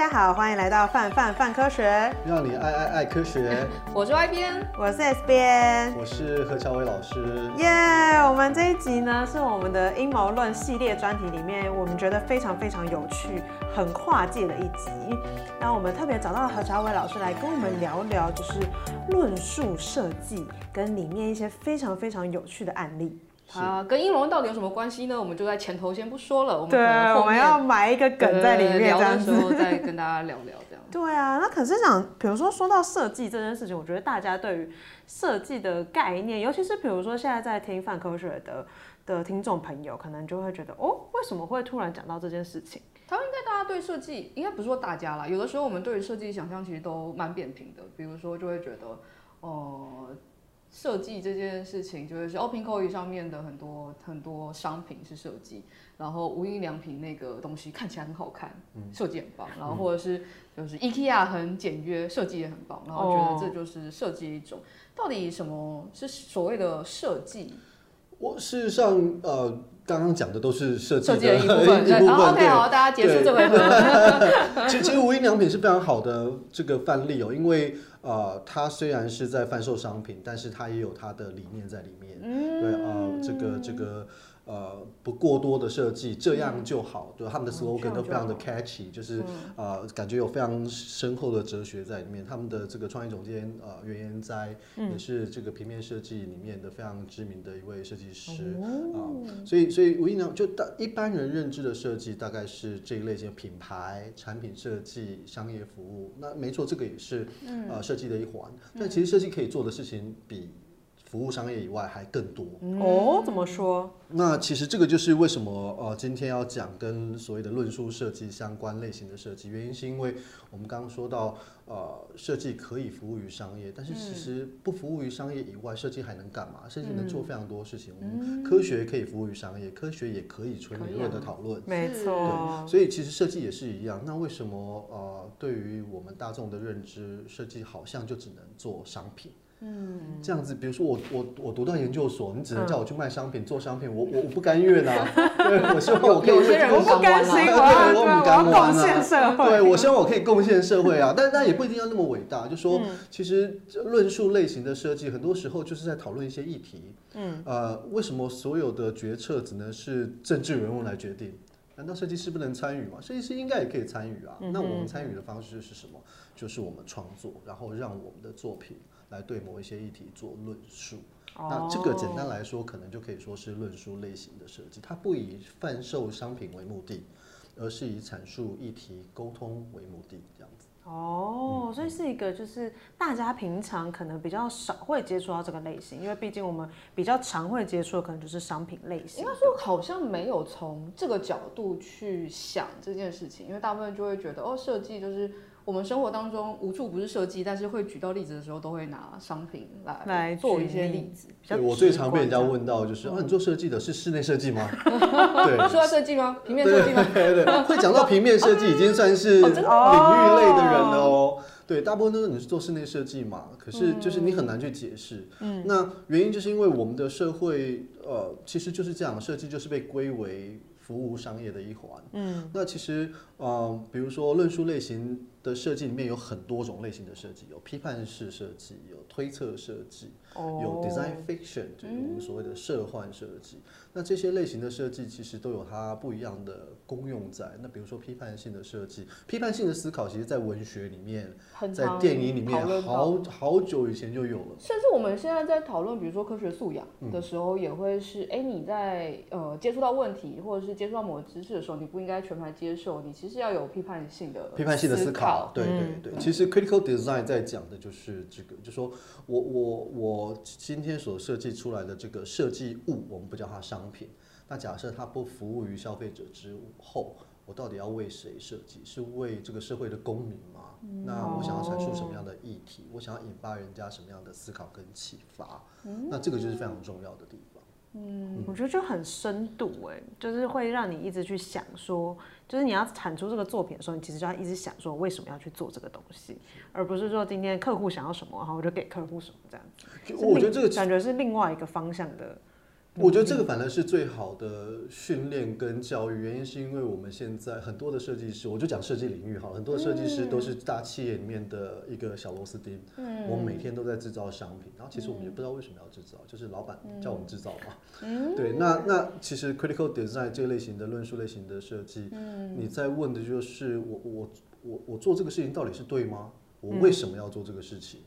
家好，欢迎来到范范范科学，让你爱爱爱科学。我是 Y 编，我是 S 编，我是何乔伟老师。耶，yeah, 我们这一集呢是我们的阴谋论系列专题里面，我们觉得非常非常有趣、很跨界的一集。那我们特别找到了何乔伟老师来跟我们聊聊，就是论述设计跟里面一些非常非常有趣的案例。啊，跟英龙到底有什么关系呢？我们就在前头先不说了，我们对，我们要埋一个梗在里面，聊的时候再跟大家聊聊这样。对啊，那可是想，比如说说到设计这件事情，我觉得大家对于设计的概念，尤其是比如说现在在听范科学的的听众朋友，可能就会觉得，哦，为什么会突然讲到这件事情？他们应该大家对设计，应该不是说大家啦，有的时候我们对于设计想象其实都蛮扁平的，比如说就会觉得，哦、呃。设计这件事情，就是 OpenCore 上面的很多很多商品是设计，然后无印良品那个东西看起来很好看，设计很棒，然后或者是就是 IKEA 很简约，设计也很棒，然后觉得这就是设计一种。到底什么是所谓的设计？我事实上呃，刚刚讲的都是设计的一部分。一部分对，OK，好，大家结束这回合。其实其实无印良品是非常好的这个范例哦，因为。呃，它虽然是在贩售商品，但是它也有它的理念在里面。嗯、对，呃，这个这个。呃，不过多的设计，这样就好。对，他们的 slogan 都非常的 catchy，就是呃，感觉有非常深厚的哲学在里面。他们的这个创意总监呃袁彦哉也是这个平面设计里面的非常知名的一位设计师啊。所以，所以无印良就大一般人认知的设计大概是这一类型品牌、产品设计、商业服务。那没错，这个也是呃设计的一环。但其实设计可以做的事情比。服务商业以外还更多哦？怎么说？那其实这个就是为什么呃，今天要讲跟所谓的论述设计相关类型的设计，原因是因为我们刚刚说到呃，设计可以服务于商业，但是其实不服务于商业以外，设计还能干嘛？设计能做非常多事情。我们科学可以服务于商业，科学也可以纯理论的讨论，没错。所以其实设计也是一样。那为什么呃，对于我们大众的认知，设计好像就只能做商品？嗯，这样子，比如说我我我读到研究所，你只能叫我去卖商品、嗯、做商品，我我我不甘愿啊！对，我希望我可以有些人不甘心，对，我不甘愿贡献社会。对，我希望我可以贡献社会啊！但但也不一定要那么伟大，就说其实论述类型的设计，很多时候就是在讨论一些议题。嗯，呃，为什么所有的决策只能是政治人物来决定？难道设计师不能参与吗？设计师应该也可以参与啊。那我们参与的方式是什么？就是我们创作，然后让我们的作品。来对某一些议题做论述，那这个简单来说，可能就可以说是论述类型的设计。它不以贩售商品为目的，而是以阐述议题、沟通为目的，这样子。哦，所以是一个就是大家平常可能比较少会接触到这个类型，因为毕竟我们比较常会接触的可能就是商品类型。应该说好像没有从这个角度去想这件事情，因为大部分就会觉得哦，设计就是。我们生活当中无处不是设计，但是会举到例子的时候，都会拿商品来来做一些例子。对，我最常被人家问到就是：啊，你做设计的是室内设计吗？对，说到设计吗？平面设计吗？对对，会讲到平面设计已经算是领域类的人了哦。对，大部分都是你是做室内设计嘛，可是就是你很难去解释。嗯，那原因就是因为我们的社会呃，其实就是这样，设计就是被归为服务商业的一环。嗯，那其实呃，比如说论述类型。的设计里面有很多种类型的设计，有批判式设计，有推测设计。有 design fiction，就是我们所谓的设幻设计。那这些类型的设计其实都有它不一样的功用在。那比如说批判性的设计，批判性的思考，其实在文学里面，在电影里面，好好久以前就有了。甚至我们现在在讨论，比如说科学素养的时候，也会是：哎，你在呃接触到问题，或者是接触到某个知识的时候，你不应该全盘接受，你其实要有批判性的批判性的思考。对对对，其实 critical design 在讲的就是这个，就说我我我。今天所设计出来的这个设计物，我们不叫它商品。那假设它不服务于消费者之后，我到底要为谁设计？是为这个社会的公民吗？那我想要阐述什么样的议题？我想要引发人家什么样的思考跟启发？那这个就是非常重要的地方。嗯，我觉得就很深度哎，就是会让你一直去想说，就是你要产出这个作品的时候，你其实就要一直想说，为什么要去做这个东西，而不是说今天客户想要什么，然后我就给客户什么这样子。我觉得这个感觉是另外一个方向的我觉得这个反而是最好的训练跟教育，原因是因为我们现在很多的设计师，我就讲设计领域哈，很多的设计师都是大企业里面的一个小螺丝钉。嗯，我们每天都在制造商品，然后其实我们也不知道为什么要制造，就是老板叫我们制造嘛。嗯，对，那那其实 critical design 这类型的论述类型的设计，嗯，你在问的就是我我我我做这个事情到底是对吗？我为什么要做这个事情？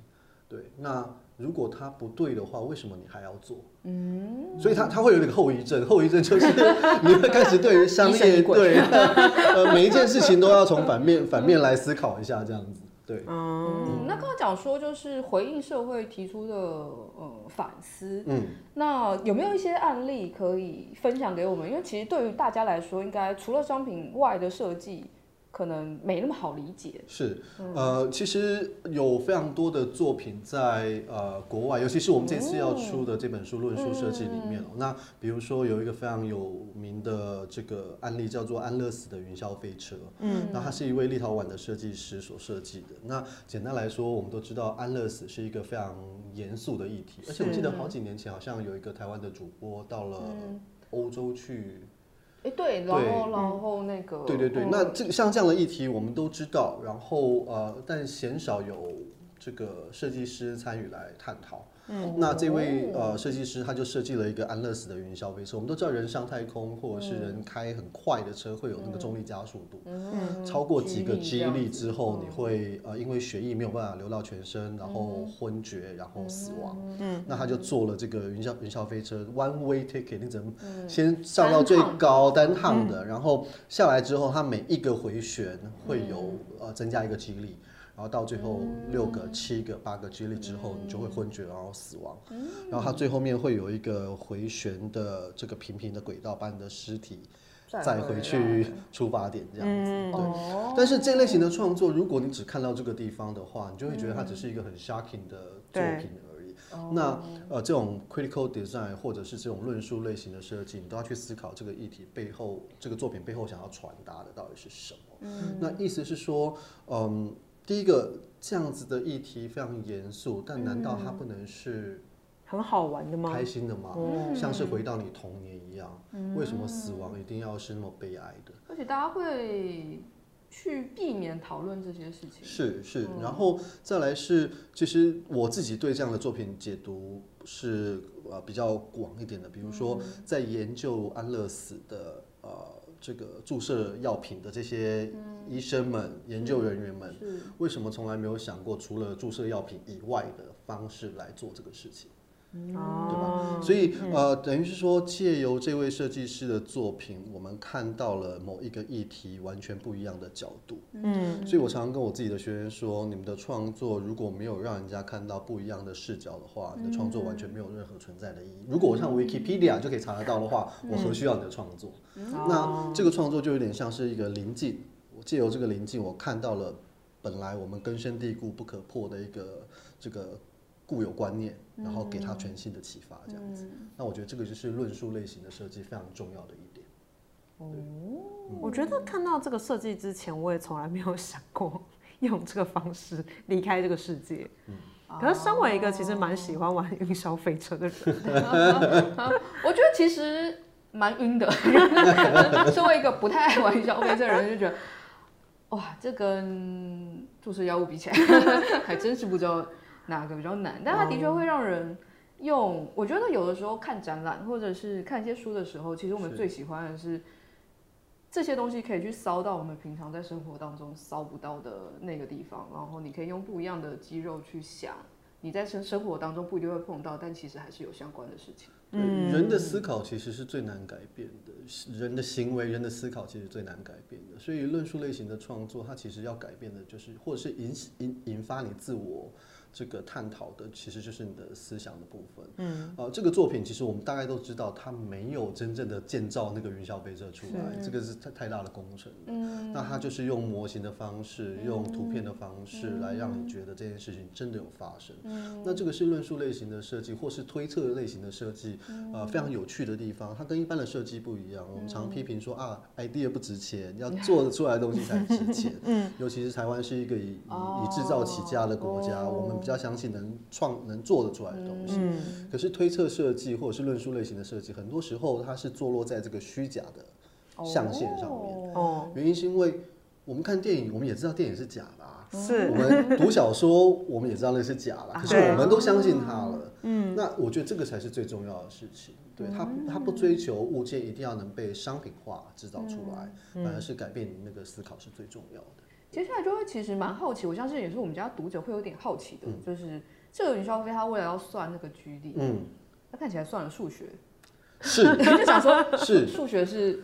对，那如果它不对的话，为什么你还要做？嗯，所以它它会有那个后遗症，后遗症就是 你会开始对于商业 对呃每一件事情都要从反面反面来思考一下，这样子。对，嗯，那刚刚讲说就是回应社会提出的呃反思，嗯，那有没有一些案例可以分享给我们？因为其实对于大家来说，应该除了商品外的设计。可能没那么好理解。是，呃，其实有非常多的作品在呃国外，尤其是我们这次要出的这本书《论述设计》里面。嗯、那比如说有一个非常有名的这个案例，叫做安乐死的云霄飞车。嗯，那它是一位立陶宛的设计师所设计的。那简单来说，我们都知道安乐死是一个非常严肃的议题，而且我记得好几年前好像有一个台湾的主播到了欧洲去。哎，对，然后然后那个，对对对，那这像这样的议题我们都知道，然后呃，但鲜少有这个设计师参与来探讨。嗯，那这位呃设计师他就设计了一个安乐死的云霄飞车。我们都知道人上太空或者是人开很快的车会有那个重力加速度，嗯，超过几个 G 力之后，你会呃因为血液没有办法流到全身，然后昏厥，然后死亡。嗯，那他就做了这个云霄云霄飞车 one way ticket，你怎么先上到最高单趟的，然后下来之后，它每一个回旋会有呃增加一个 G 力。然后到最后六个、七个、八个 G 力之后，你就会昏厥，然后死亡。然后它最后面会有一个回旋的这个平平的轨道，把你的尸体再回去出发点这样子。对。但是这类型的创作，如果你只看到这个地方的话，你就会觉得它只是一个很 shocking 的作品而已。那呃，这种 critical design 或者是这种论述类型的设计，你都要去思考这个议题背后，这个作品背后想要传达的到底是什么。那意思是说，嗯。第一个这样子的议题非常严肃，但难道它不能是很好玩的吗？开心的吗？嗯、像是回到你童年一样，嗯、为什么死亡一定要是那么悲哀的？而且大家会去避免讨论这些事情。是是，嗯、然后再来是，其实我自己对这样的作品解读是呃比较广一点的，比如说在研究安乐死的呃。这个注射药品的这些医生们、嗯、研究人员们，为什么从来没有想过除了注射药品以外的方式来做这个事情？嗯、对吧？所以呃，等于是说，借由这位设计师的作品，我们看到了某一个议题完全不一样的角度。嗯，所以我常常跟我自己的学员说，你们的创作如果没有让人家看到不一样的视角的话，你的创作完全没有任何存在的意义。如果我像 Wikipedia 就可以查得到的话，我何需要你的创作？那这个创作就有点像是一个棱镜，我借由这个临近，我看到了本来我们根深蒂固不可破的一个这个。固有观念，然后给他全新的启发，这样子。嗯、那我觉得这个就是论述类型的设计非常重要的一点。哦，我觉得看到这个设计之前，我也从来没有想过 用这个方式离开这个世界。嗯，可是身为一个其实蛮喜欢玩云霄飞车的人，我觉得其实蛮晕的。身为一个不太爱玩云霄飞车的人，就觉得哇，这跟注射药物比起来，还真是不知道。哪个比较难？但它的确会让人用。我觉得有的时候看展览或者是看一些书的时候，其实我们最喜欢的是这些东西可以去骚到我们平常在生活当中骚不到的那个地方，然后你可以用不一样的肌肉去想，你在生生活当中不一定会碰到，但其实还是有相关的事情。嗯，人的思考其实是最难改变的，人的行为、人的思考其实最难改变的。所以论述类型的创作，它其实要改变的就是，或者是引引引发你自我。这个探讨的其实就是你的思想的部分。嗯，呃，这个作品其实我们大概都知道，它没有真正的建造那个云霄飞车出来，是这个是太太大的工程。嗯，那它就是用模型的方式，嗯、用图片的方式来让你觉得这件事情真的有发生。嗯，那这个是论述类型的设计，或是推测类型的设计，呃，非常有趣的地方。它跟一般的设计不一样。我们常批评说啊，idea 不值钱，要 做得出来的东西才值钱。嗯，尤其是台湾是一个以以以制造起家的国家，我们。比较相信能创能做得出来的东西。嗯、可是推测设计或者是论述类型的设计，很多时候它是坐落在这个虚假的象限上面。哦，原因是因为我们看电影，我们也知道电影是假的啊。是。我们读小说，我们也知道那是假的，可是我们都相信它了。嗯。那我觉得这个才是最重要的事情。对他，他不追求物件一定要能被商品化制造出来，嗯、反而是改变你那个思考是最重要的。接下来就会其实蛮好奇，我相信也是我们家读者会有点好奇的，嗯、就是这个云霄飞他为了要算那个居力，嗯，他看起来算了数学，是，就想说，是数学是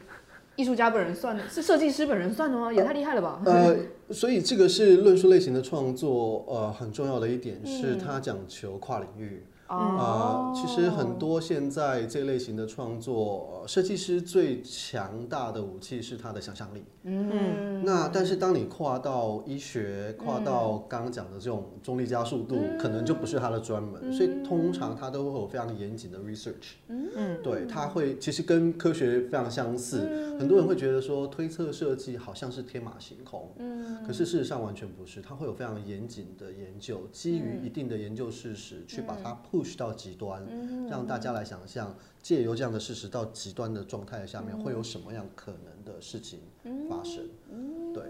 艺术家本人算的，是设计师本人算的吗？也太厉害了吧？呃，所以这个是论述类型的创作，呃，很重要的一点是它讲求跨领域。啊、呃，其实很多现在这类型的创作，设计师最强大的武器是他的想象力。嗯，那但是当你跨到医学，跨到刚刚讲的这种重力加速度，嗯、可能就不是他的专门，嗯、所以通常他都会有非常严谨的 research。嗯，对，他会其实跟科学非常相似。嗯、很多人会觉得说推测设计好像是天马行空。嗯，可是事实上完全不是，他会有非常严谨的研究，基于一定的研究事实去把它 push 到极端，让大家来想象，借由这样的事实到极端的状态下面，会有什么样可能的事情发生？对，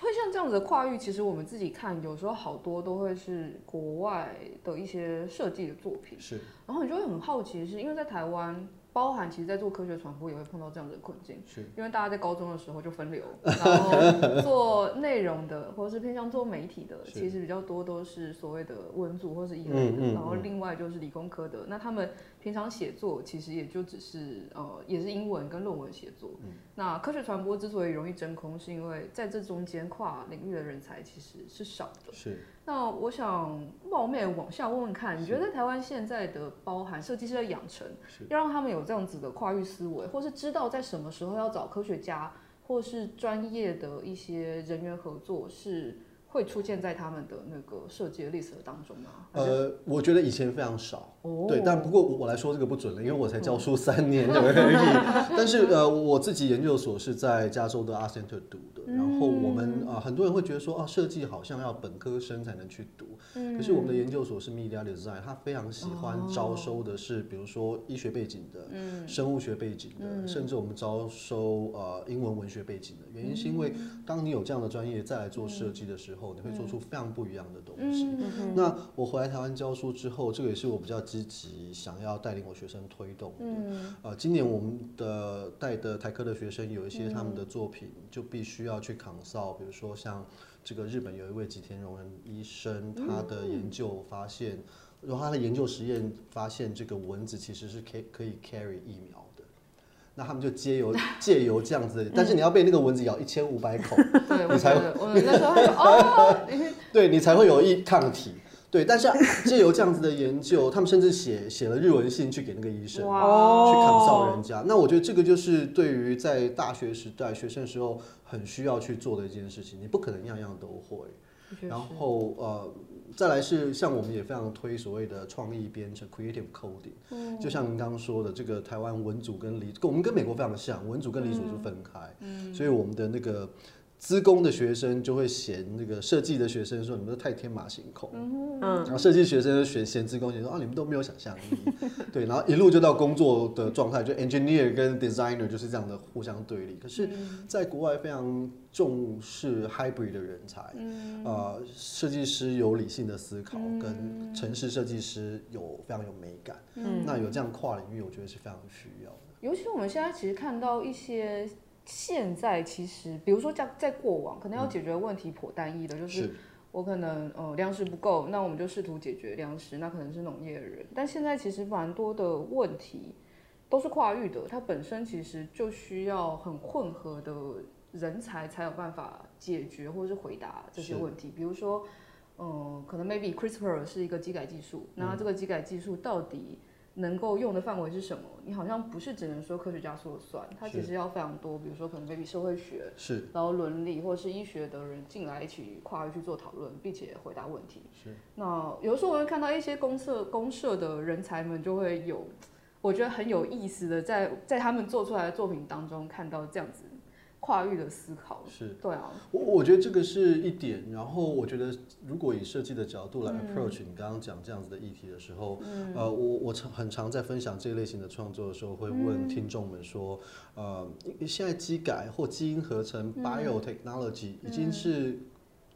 会像这样子的跨域，其实我们自己看，有时候好多都会是国外的一些设计的作品，是，然后你就会很好奇，是因为在台湾。包含其实，在做科学传播也会碰到这样的困境，是因为大家在高中的时候就分流，然后做内容的或者是偏向做媒体的，其实比较多都是所谓的文组或是一类的，然后另外就是理工科的，那他们平常写作其实也就只是呃，也是英文跟论文写作。那科学传播之所以容易真空，是因为在这中间跨领域的人才其实是少的。是。那我想冒昧往下问问看，你觉得在台湾现在的包含设计师的养成，要让他们有这样子的跨域思维，或是知道在什么时候要找科学家，或是专业的一些人员合作是？会出现在他们的那个设计的 list 当中吗？呃，我觉得以前非常少，哦、对，但不过我来说这个不准了，因为我才教书三年而已。但是呃，我自己研究所是在加州的 Art Center 读的，然后我们啊、呃，很多人会觉得说啊，设计好像要本科生才能去读，嗯、可是我们的研究所是 Media Design，他非常喜欢招收的是，比如说医学背景的，嗯、生物学背景的，嗯、甚至我们招收呃英文文学背景的，原因是因为当你有这样的专业再来做设计的时候。后你会做出非常不一样的东西。那我回来台湾教书之后，这个也是我比较积极想要带领我学生推动的。嗯、呃，今年我们的带的台科的学生有一些他们的作品就必须要去 consult，比如说像这个日本有一位吉田荣人医生，他的研究发现，然后他的研究实验发现这个蚊子其实是可以可以 carry 疫苗的。那他们就借由 借由这样子，但是你要被那个蚊子咬一千五百口，你才会，我们那时候哦，对你才会有一抗体，对，但是借由这样子的研究，他们甚至写写了日文信去给那个医生，哇，去 consult 人家。那我觉得这个就是对于在大学时代学生的时候很需要去做的一件事情，你不可能样样都会，然后呃。再来是像我们也非常推所谓的创意编程 （creative coding），嗯，就像您刚刚说的，这个台湾文组跟理，跟我们跟美国非常像，文组跟理组是分开，嗯，所以我们的那个。资工的学生就会嫌那个设计的学生说，你们都太天马行空，嗯，然后设计学生就嫌嫌资工，说啊，你们都没有想象力，对，然后一路就到工作的状态，就 engineer 跟 designer 就是这样的互相对立。可是，在国外非常重视 hybrid 的人才，嗯，呃，设计师有理性的思考，跟城市设计师有非常有美感，嗯，那有这样跨领域，我觉得是非常需要的。尤其我们现在其实看到一些。现在其实，比如说在在过往，可能要解决的问题颇单一的，嗯、就是我可能呃粮食不够，那我们就试图解决粮食，那可能是农业的人。但现在其实蛮多的问题都是跨域的，它本身其实就需要很混合的人才才有办法解决或者是回答这些问题。比如说，嗯、呃，可能 maybe CRISPR 是一个基改技术，那这个基改技术到底能够用的范围是什么？你好像不是只能说科学家说了算，它其实要非常多，比如说可能 maybe 社会学，是，然后伦理或者是医学的人进来一起跨域去做讨论，并且回答问题。是。那有的时候我会看到一些公社公社的人才们就会有，我觉得很有意思的在在他们做出来的作品当中看到这样子跨域的思考。是，对啊，我我觉得这个是一点。然后我觉得，如果以设计的角度来 approach 你刚刚讲这样子的议题的时候，嗯、呃，我我常很常在分享这一类型的创作的时候，会问听众们说，呃，现在机改或基因合成 biotechnology 已经是。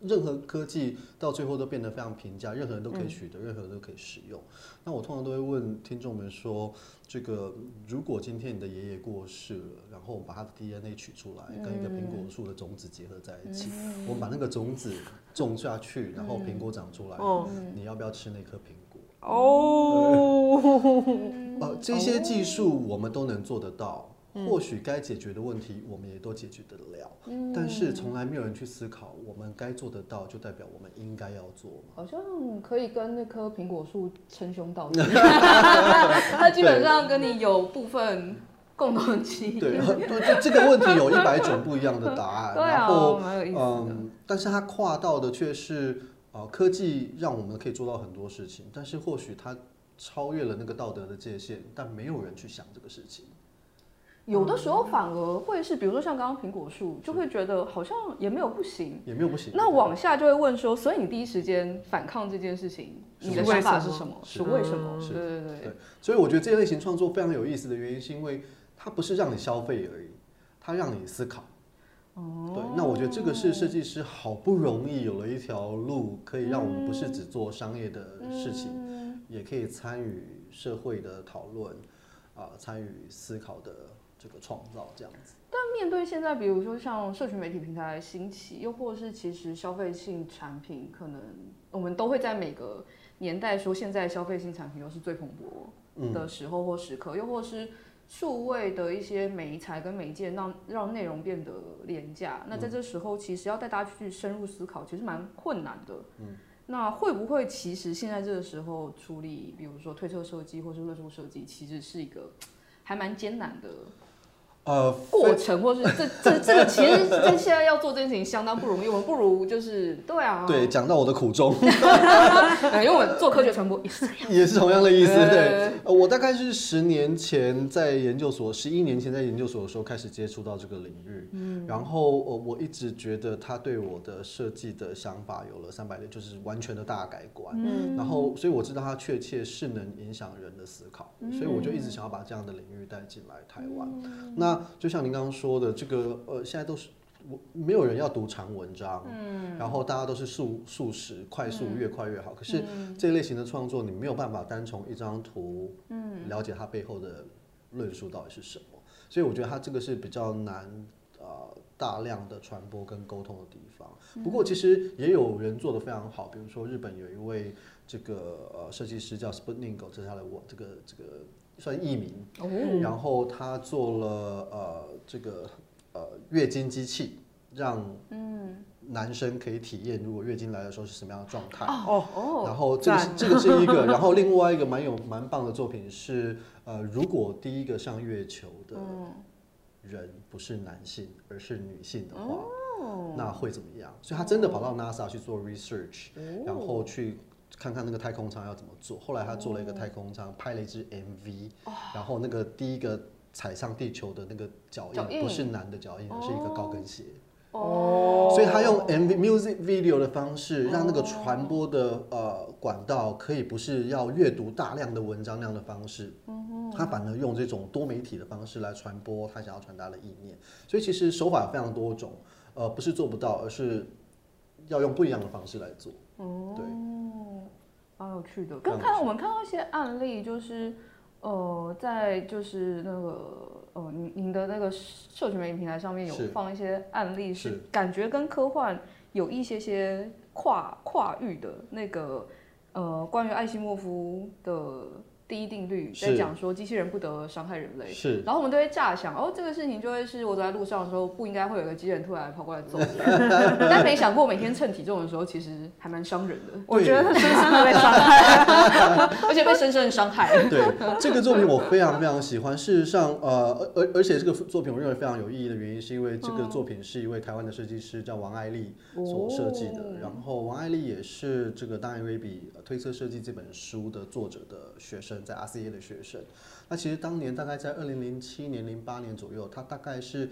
任何科技到最后都变得非常平价，任何人都可以取得，嗯、任何人都可以使用。那我通常都会问听众们说：这个如果今天你的爷爷过世了，然后我们把他的 DNA 取出来，跟一个苹果树的种子结合在一起，嗯、我们把那个种子种下去，然后苹果长出来，嗯、你要不要吃那颗苹果？哦，呃，这些技术我们都能做得到。或许该解决的问题，我们也都解决得了，嗯、但是从来没有人去思考，我们该做得到，就代表我们应该要做。好像可以跟那棵苹果树称兄道弟，他基本上跟你有部分共同基因。对，对，这个问题有一百种不一样的答案。对啊，然后。嗯，但是它跨到的却是啊，科技让我们可以做到很多事情，但是或许它超越了那个道德的界限，但没有人去想这个事情。有的时候反而会是，比如说像刚刚苹果树，就会觉得好像也没有不行，也没有不行。那往下就会问说，所以你第一时间反抗这件事情，你的想法是什么？是为什么？对对对。所以我觉得这类型创作非常有意思的原因，是因为它不是让你消费而已，它让你思考。哦。对，那我觉得这个是设计师好不容易有了一条路，可以让我们不是只做商业的事情，也可以参与社会的讨论，啊，参与思考的。这个创造这样子，但面对现在，比如说像社群媒体平台的兴起，又或是其实消费性产品，可能我们都会在每个年代说，现在消费性产品又是最蓬勃的时候或时刻，嗯、又或是数位的一些媒材跟媒介让让内容变得廉价。那在这时候，其实要带大家去深入思考，其实蛮困难的。嗯，那会不会其实现在这个时候处理，比如说推测设计或是论述设计，其实是一个 还蛮艰难的。呃，过程或是这这这个，其实跟现在要做这件事情相当不容易。我们不如就是对啊，对，讲到我的苦衷，因为我们做科学传播也是这样 也是同样的意思。对，呃，我大概是十年前在研究所，十一年前在研究所的时候开始接触到这个领域，嗯，然后呃，我一直觉得他对我的设计的想法有了三百六，就是完全的大改观，嗯，然后所以我知道他确切是能影响人的思考，所以我就一直想要把这样的领域带进来台湾，那。那就像您刚刚说的，这个呃，现在都是我没有人要读长文章，嗯，然后大家都是速速食，快速越快越好。嗯、可是这一类型的创作，你没有办法单从一张图，嗯，了解它背后的论述到底是什么。所以我觉得它这个是比较难呃大量的传播跟沟通的地方。不过其实也有人做得非常好，比如说日本有一位这个呃设计师叫这是他的我这个这个。算艺名，嗯、然后他做了呃这个呃月经机器，让男生可以体验如果月经来的时候是什么样的状态。哦哦。然后这个是这个是一个，然后另外一个蛮有蛮棒的作品是呃如果第一个上月球的人不是男性而是女性的话，嗯、那会怎么样？所以他真的跑到 NASA 去做 research，、嗯、然后去。看看那个太空舱要怎么做。后来他做了一个太空舱，拍了一支 MV，然后那个第一个踩上地球的那个脚印不是男的脚印，而是一个高跟鞋。哦，所以他用 MV music video 的方式，让那个传播的呃管道可以不是要阅读大量的文章那样的方式，他反而用这种多媒体的方式来传播他想要传达的意念。所以其实手法非常多种，呃，不是做不到，而是要用不一样的方式来做。哦，对，蛮有趣的。刚看我们看到一些案例，就是呃，在就是那个呃，您您的那个社群媒体平台上面有放一些案例，是感觉跟科幻有一些些跨跨域的那个呃，关于艾希莫夫的。第一定律在讲说机器人不得伤害人类，是，然后我们都会乍想，哦，这个事情就会是我走在路上的时候，不应该会有个机器人突然跑过来揍人，但没想过每天称体重的时候，其实还蛮伤人的。我觉得他深深的被伤害，而且被深深的伤害。对，这个作品我非常非常喜欢。事实上，呃，而而且这个作品我认为非常有意义的原因，是因为这个作品是一位台湾的设计师叫王爱丽所设计的，哦、然后王爱丽也是这个 Don Araby 推测设计这本书的作者的学生。在 RCA 的学生，那其实当年大概在二零零七年、零八年左右，他大概是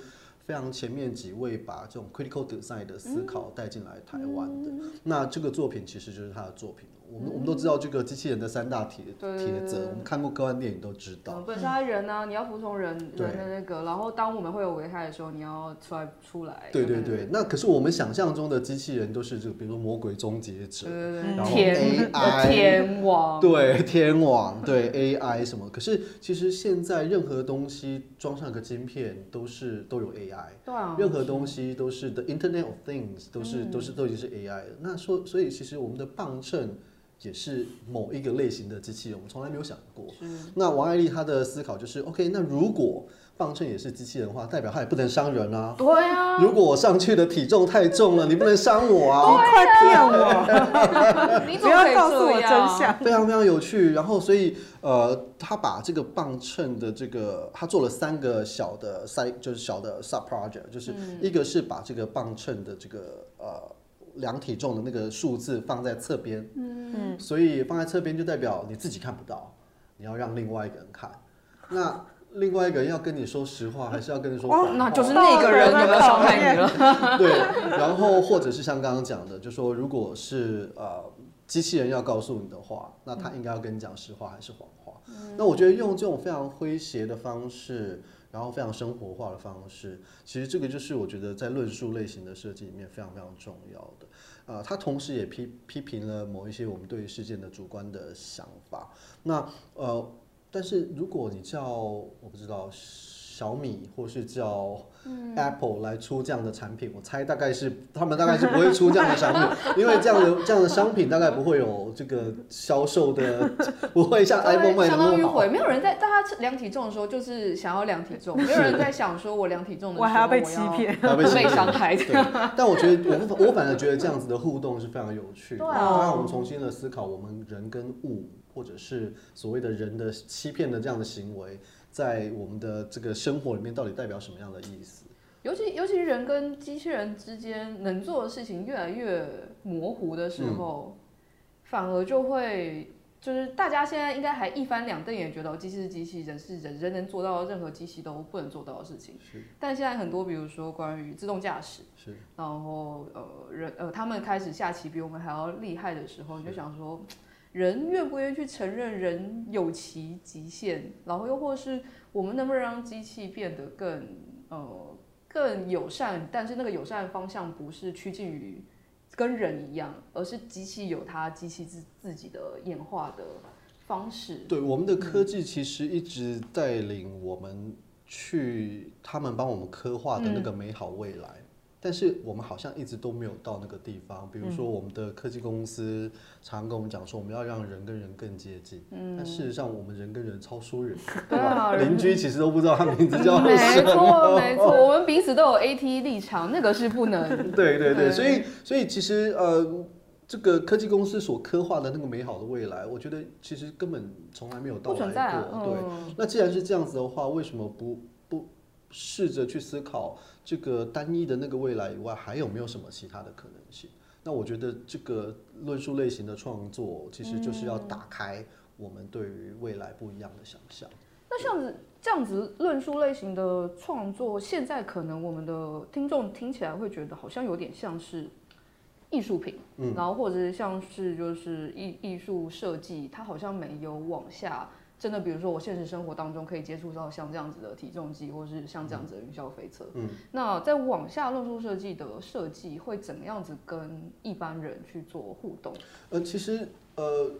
非常前面几位把这种 critical design 的思考带进来台湾的。那这个作品其实就是他的作品。我们我们都知道这个机器人的三大铁铁则，我们看过科幻电影都知道。本身他人呢，你要服从人人的那个，然后当我们会有危害的时候，你要出来出来。对对对，那可是我们想象中的机器人都是这个，比如说魔鬼终结者，然后 AI 天网，对天网，对 AI 什么？可是其实现在任何东西装上个晶片都是都有 AI，对啊，任何东西都是 The Internet of Things，都是都是都已经是 AI 了。那说所以其实我们的磅秤。也是某一个类型的机器人，我们从来没有想过。那王爱丽她的思考就是，OK，那如果磅秤也是机器人的话，代表它也不能伤人啊。对啊。如果我上去的体重太重了，你不能伤我啊。你快骗我！你不要告诉我真相。非常非常有趣。然后，所以呃，他把这个磅秤的这个，他做了三个小的 side，就是小的 sub project，就是一个是把这个磅秤的这个呃。量体重的那个数字放在侧边，嗯，所以放在侧边就代表你自己看不到，你要让另外一个人看。那另外一个人要跟你说实话，还是要跟你说谎话？那就是那个人有没有伤害你了？对，然后或者是像刚刚讲的，就说如果是呃机器人要告诉你的话，那他应该要跟你讲实话还是谎话？嗯，那我觉得用这种非常诙谐的方式。然后非常生活化的方式，其实这个就是我觉得在论述类型的设计里面非常非常重要的。呃，他同时也批批评了某一些我们对于事件的主观的想法。那呃，但是如果你叫我不知道。小米或是叫 Apple 来出这样的产品，嗯、我猜大概是他们大概是不会出这样的商品，因为这样的这样的商品大概不会有这个销售的，不会像 iPhone 卖的那么好。相当迂回，没有人在大家量体重的时候就是想要量体重，没有人在想说我量体重的时候我还要被欺骗，要被伤害。但我觉得我我反而觉得这样子的互动是非常有趣的，让我们重新的思考我们人跟物，或者是所谓的人的欺骗的这样的行为。在我们的这个生活里面，到底代表什么样的意思？尤其尤其是人跟机器人之间能做的事情越来越模糊的时候，嗯、反而就会就是大家现在应该还一翻两瞪眼，觉得机器是机器，人是人，人能做到任何机器都不能做到的事情。是。但现在很多，比如说关于自动驾驶，是。然后呃人呃他们开始下棋比我们还要厉害的时候，你就想说。人愿不愿意去承认人有其极限，然后又或是我们能不能让机器变得更呃更友善？但是那个友善的方向不是趋近于跟人一样，而是机器有它机器自自己的演化的方式。对，我们的科技其实一直带领我们去，他们帮我们刻画的那个美好未来。嗯但是我们好像一直都没有到那个地方，比如说我们的科技公司常常跟我们讲说，我们要让人跟人更接近。嗯，但事实上我们人跟人超疏远，对吧？邻居其实都不知道他名字叫什么。没错，没错，我们彼此都有 AT 立场，那个是不能。对对对，所以所以其实呃，这个科技公司所刻画的那个美好的未来，我觉得其实根本从来没有到来过。对，那既然是这样子的话，为什么不不试着去思考？这个单一的那个未来以外，还有没有什么其他的可能性？那我觉得这个论述类型的创作，其实就是要打开我们对于未来不一样的想象。那像子这样子论述类型的创作，现在可能我们的听众听起来会觉得好像有点像是艺术品，嗯，然后或者是像是就是艺艺术设计，它好像没有往下。真的，比如说我现实生活当中可以接触到像这样子的体重机，或是像这样子的云霄飞车。嗯，那在往下论述设计的设计会怎么样子跟一般人去做互动？呃，其实呃。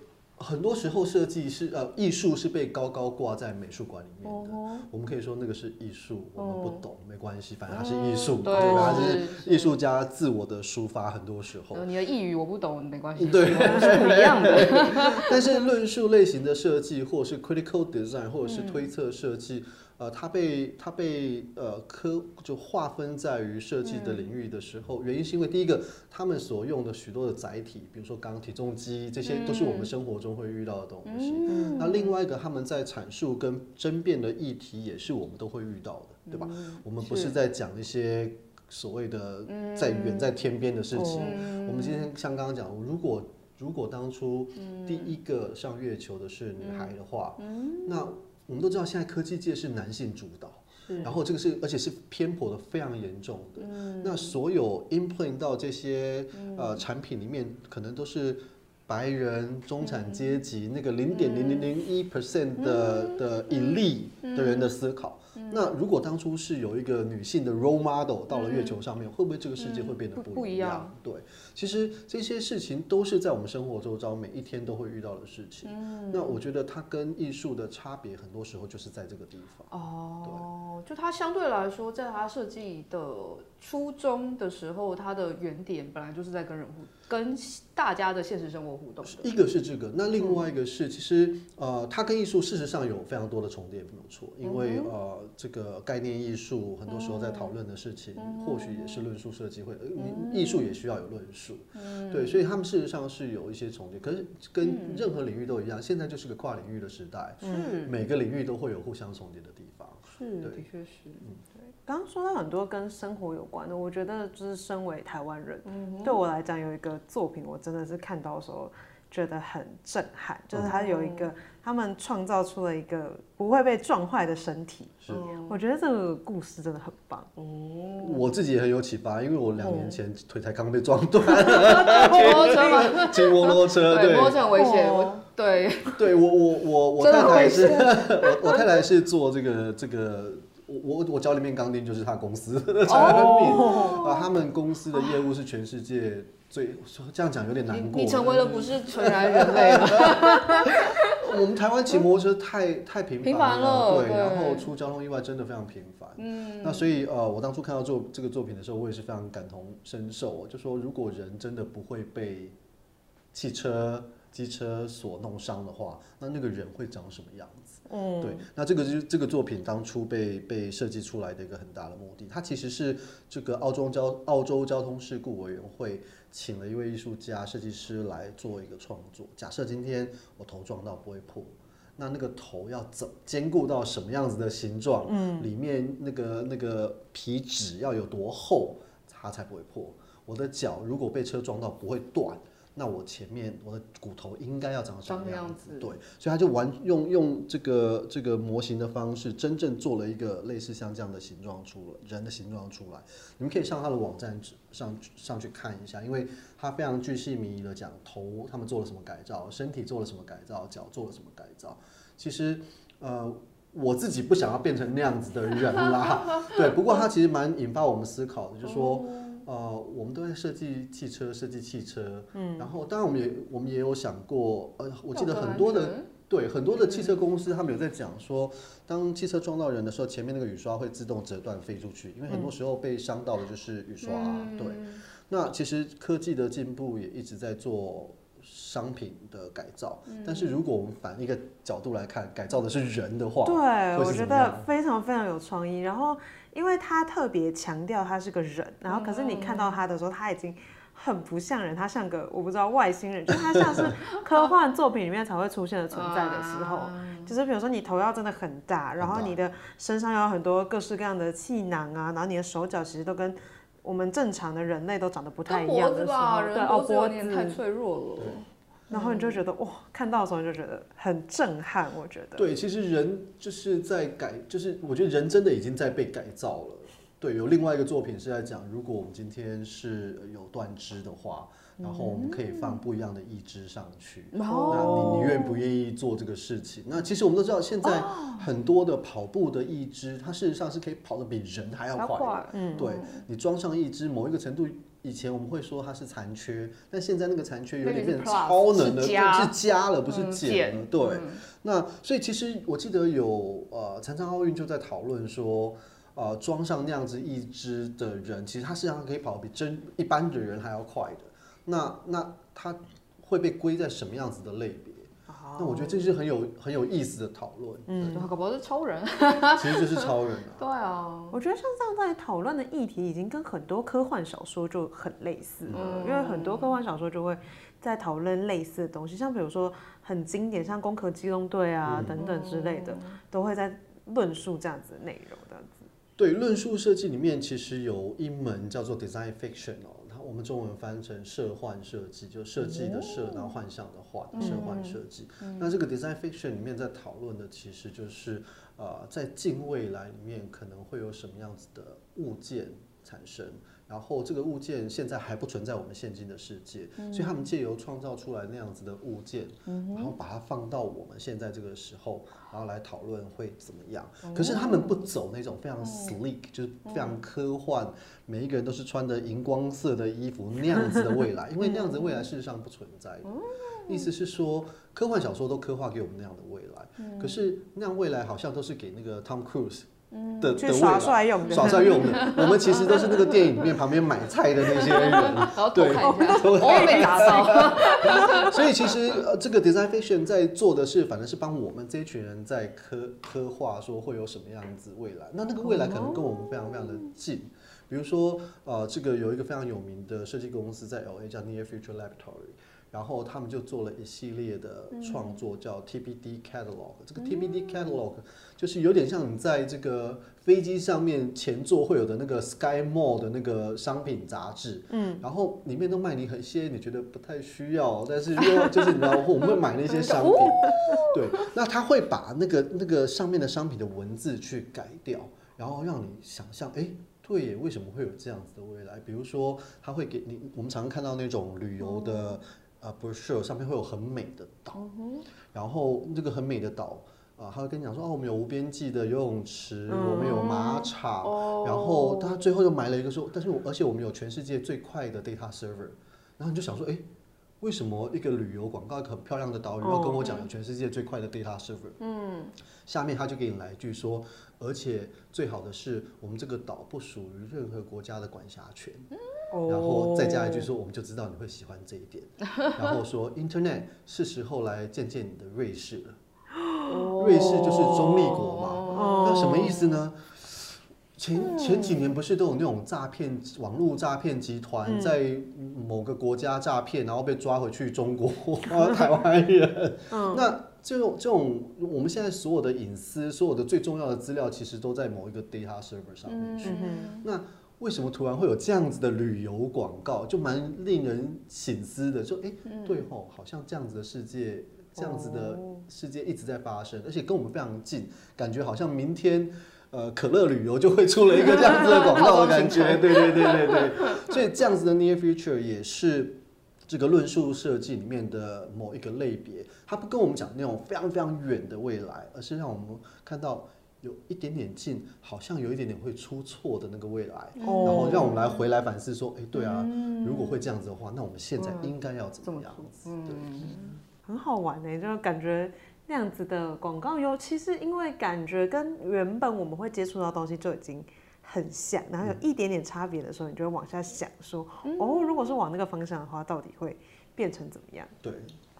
很多时候设计是呃艺术是被高高挂在美术馆里面的，我们可以说那个是艺术，我们不懂没关系，反正它是艺术，对吧？它是艺术家自我的抒发。很多时候，你的抑语我不懂没关系，对，是不一样的。但是论述类型的设计，或者是 critical design，或者是推测设计。呃，它被它被呃科就划分在于设计的领域的时候，嗯、原因是因为第一个，他们所用的许多的载体，比如说刚刚体重机，这些都是我们生活中会遇到的东西。嗯、那另外一个，他们在阐述跟争辩的议题，也是我们都会遇到的，对吧？嗯、我们不是在讲一些所谓的在远在天边的事情。嗯、我们今天。像刚刚讲，如果如果当初第一个上月球的是女孩的话，那我们都知道，现在科技界是男性主导，然后这个是而且是偏颇的非常严重的。那所有 implement 到这些呃产品里面，可能都是。白人中产阶级、嗯、那个零点零零零一 percent 的、嗯、的 elite 的人的思考。那如果当初是有一个女性的 role model 到了月球上面，嗯、会不会这个世界会变得不一样？嗯、对，其实这些事情都是在我们生活周遭每一天都会遇到的事情。嗯、那我觉得它跟艺术的差别，很多时候就是在这个地方。哦，对就它相对来说，在它设计的初衷的时候，它的原点本来就是在跟人互跟大家的现实生活互动。一个是这个，那另外一个是，其实呃，它跟艺术事实上有非常多的重叠，没有错，因为呃。这个概念艺术很多时候在讨论的事情，嗯、或许也是论述设计会，嗯、艺术也需要有论述，嗯、对，所以他们事实上是有一些重叠。可是跟任何领域都一样，嗯、现在就是个跨领域的时代，是每个领域都会有互相重叠的地方。是，的确是。嗯，对。刚刚说到很多跟生活有关的，我觉得就是身为台湾人，嗯、对我来讲有一个作品，我真的是看到的时候觉得很震撼，就是他有一个。嗯他们创造出了一个不会被撞坏的身体，是，我觉得这个故事真的很棒。哦，我自己也很有启发，因为我两年前腿才刚被撞断，骑 摩托车嘛？骑摩托车，对，摩托车很危险。我，对，对我我我我太太是，我我太太是做这个这个，我我脚里面钢钉就是他公司的产品。啊，他们公司的业务是全世界最，说这样讲有点难过。你成为了不是纯然人类 吗？我们台湾骑摩托车太太频繁了，对，对，然后出交通意外真的非常频繁。嗯，那所以呃，我当初看到做这个作品的时候，我也是非常感同身受。就说如果人真的不会被汽车、机车所弄伤的话，那那个人会长什么样子？嗯，对。那这个就是这个作品当初被被设计出来的一个很大的目的。它其实是这个澳洲交澳洲交通事故委员会。请了一位艺术家、设计师来做一个创作。假设今天我头撞到不会破，那那个头要怎兼顾到什么样子的形状？嗯，里面那个那个皮质要有多厚，它才不会破？我的脚如果被车撞到不会断。那我前面我的骨头应该要长什么样子？对，所以他就玩用用这个这个模型的方式，真正做了一个类似像这样的形状出了人的形状出来。你们可以上他的网站上上去看一下，因为他非常具细迷遗的讲头他们做了什么改造，身体做了什么改造，脚做了什么改造。其实呃我自己不想要变成那样子的人啦，对。不过他其实蛮引发我们思考的，就是说。呃，我们都在设计汽车，设计汽车，嗯，然后当然我们也我们也有想过，呃，我记得很多的对很多的汽车公司，他们有在讲说，当汽车撞到人的时候，前面那个雨刷会自动折断飞出去，因为很多时候被伤到的就是雨刷，对。那其实科技的进步也一直在做商品的改造，但是如果我们反一个角度来看，改造的是人的话，对，我觉得非常非常有创意，然后。因为他特别强调他是个人，然后可是你看到他的时候，他已经很不像人，他像个我不知道外星人，就是他像是 科幻作品里面才会出现的存在的时候，就是比如说你头要真的很大，然后你的身上有很多各式各样的气囊啊，然后你的手脚其实都跟我们正常的人类都长得不太一样的时候，对，哦，脖子太脆弱了。然后你就觉得哇，看到的时候你就觉得很震撼。我觉得对，其实人就是在改，就是我觉得人真的已经在被改造了。对，有另外一个作品是在讲，如果我们今天是有断肢的话，然后我们可以放不一样的义肢上去。嗯、那你你愿不愿意做这个事情？那其实我们都知道，现在很多的跑步的义肢，它事实上是可以跑得比人还要快。嗯，对，你装上义肢，某一个程度。以前我们会说它是残缺，但现在那个残缺有点变成超能的，是加，是加了，不是减了。嗯、对，嗯、那所以其实我记得有呃，残障奥运就在讨论说，呃，装上那样子一只的人，其实他实际上可以跑比真一般的人还要快的。那那他会被归在什么样子的类别？那我觉得这是很有很有意思的讨论。嗯，搞不好是超人，其实就是超人啊。对啊，我觉得像这样在讨论的议题，已经跟很多科幻小说就很类似了。嗯、因为很多科幻小说就会在讨论类似的东西，像比如说很经典，像《攻壳机动队》啊、嗯、等等之类的，都会在论述这样子的内容。这样子。对，论述设计里面其实有一门叫做 Design Fiction 哦。我们中文翻成设幻设计，就设计的设，然后幻想的幻，设幻设计。那这个 design fiction 里面在讨论的，其实就是呃，在近未来里面可能会有什么样子的物件产生。然后这个物件现在还不存在我们现今的世界，嗯、所以他们借由创造出来那样子的物件，嗯、然后把它放到我们现在这个时候，然后来讨论会怎么样。嗯、可是他们不走那种非常 sleek，、嗯、就是非常科幻，嗯、每一个人都是穿着荧光色的衣服那样子的未来，因为那样子的未来事实上不存在的。嗯、意思是说，科幻小说都刻画给我们那样的未来，嗯、可是那样未来好像都是给那个 Tom Cruise。的的耍帅用的，耍帅用的。我们其实都是那个电影里面旁边买菜的那些人，对，都被打到。所以其实呃，这个 design fiction 在做的是，反正是帮我们这一群人在刻刻画说会有什么样子未来。那那个未来可能跟我们非常非常的近。比如说呃，这个有一个非常有名的设计公司在 LA 叫 Near Future Laboratory。然后他们就做了一系列的创作，叫 TBD Catalog。这个 TBD Catalog 就是有点像你在这个飞机上面前座会有的那个 Sky Mall 的那个商品杂志。嗯，然后里面都卖你很些你觉得不太需要，但是又就是你知道我们会买那些商品。对，那他会把那个那个上面的商品的文字去改掉，然后让你想象，哎，对耶，为什么会有这样子的未来？比如说，他会给你，我们常常看到那种旅游的。啊，不是，上面会有很美的岛，嗯、然后这个很美的岛啊，他会跟你讲说，哦，我们有无边际的游泳池，嗯、我们有马场，哦、然后他最后又埋了一个说，但是我而且我们有全世界最快的 data server，然后你就想说，哎，为什么一个旅游广告很漂亮的岛屿要跟我讲有全世界最快的 data server？嗯，下面他就给你来一句说，而且最好的是我们这个岛不属于任何国家的管辖权。嗯然后再加一句说，我们就知道你会喜欢这一点。然后说，Internet 是时候来见见你的瑞士了。瑞士就是中立国嘛，那什么意思呢？前前几年不是都有那种诈骗网络诈骗集团在某个国家诈骗，然后被抓回去中国，台湾人。那这种这种我们现在所有的隐私，所有的最重要的资料，其实都在某一个 data server 上面去。那为什么突然会有这样子的旅游广告？就蛮令人醒思的。就哎，对吼，好像这样子的世界，这样子的世界一直在发生，而且跟我们非常近，感觉好像明天，呃，可乐旅游就会出了一个这样子的广告的感觉。对对对对对。所以这样子的 near future 也是这个论述设计里面的某一个类别。它不跟我们讲那种非常非常远的未来，而是让我们看到。有一点点近，好像有一点点会出错的那个未来，然后让我们来回来反思说，哎，对啊，如果会这样子的话，那我们现在应该要怎么样子？对，很好玩呢，就感觉那样子的广告，尤其是因为感觉跟原本我们会接触到的东西就已经很像，然后有一点点差别的时候，你就会往下想说，哦，如果是往那个方向的话，到底会变成怎么样？对，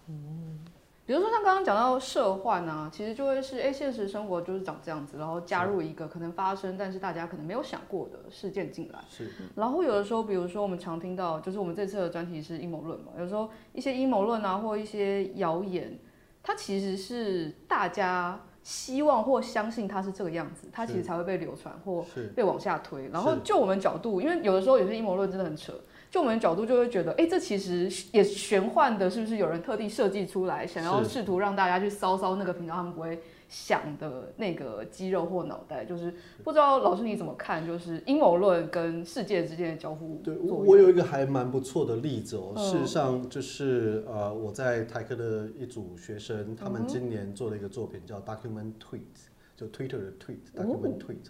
嗯。比如说像刚刚讲到社幻啊，其实就会是哎，现实生活就是长这样子，然后加入一个可能发生，但是大家可能没有想过的事件进来。是。然后有的时候，比如说我们常听到，就是我们这次的专题是阴谋论嘛，有时候一些阴谋论啊，或一些谣言，它其实是大家希望或相信它是这个样子，它其实才会被流传或被往下推。然后就我们角度，因为有的时候有些阴谋论真的很扯。就我们角度就会觉得，哎，这其实也玄幻的，是不是有人特地设计出来，想要试图让大家去骚骚那个频道，他们不会想的那个肌肉或脑袋，就是不知道老师你怎么看，就是阴谋论跟世界之间的交互。对，我有一个还蛮不错的例子哦，事实上就是呃，我在台科的一组学生，他们今年做了一个作品叫 Document Tweet，就 Twitter 的 Tweet，Document Tweet。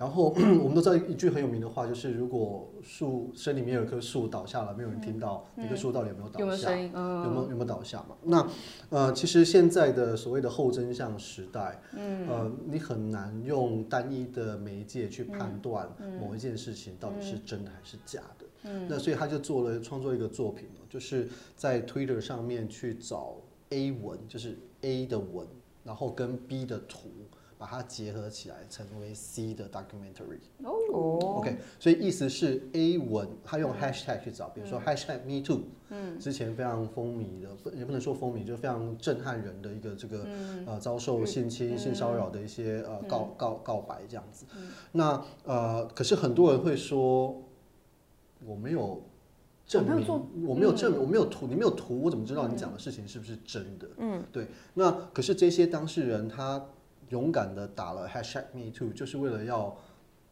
然后 我们都知道一句很有名的话，就是如果树森里面有一棵树倒下了，没有人听到那棵树到底有没有倒下，有没有有没有倒下嘛？那呃，其实现在的所谓的后真相时代，呃，你很难用单一的媒介去判断某一件事情到底是真的还是假的。那所以他就做了创作一个作品，就是在 Twitter 上面去找 A 文，就是 A 的文，然后跟 B 的图。把它结合起来，成为 C 的 documentary。哦，OK，所以意思是 A 文，他用 hashtag 去找，比如说 hashtag Me Too，嗯，之前非常风靡的，也不能说风靡，就非常震撼人的一个这个呃遭受性侵、性骚扰的一些呃告告告白这样子。那呃，可是很多人会说，我没有证明，我没有证明，我没有图，你没有图，我怎么知道你讲的事情是不是真的？嗯，对。那可是这些当事人他。勇敢的打了 hashtag me too，就是为了要。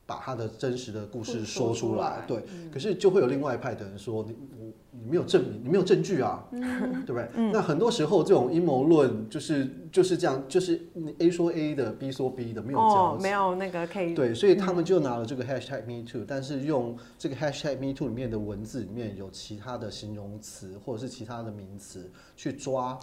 把他的真实的故事说出来，对，嗯、可是就会有另外一派的人说你我你没有证明，你没有证据啊，嗯、对不对？嗯、那很多时候这种阴谋论就是就是这样，就是你 A 说 A 的，B 说 B 的，没有这样子，哦，没有那个可以对，所以他们就拿了这个 hashtag me too，、嗯、但是用这个 hashtag me too 里面的文字里面有其他的形容词或者是其他的名词去抓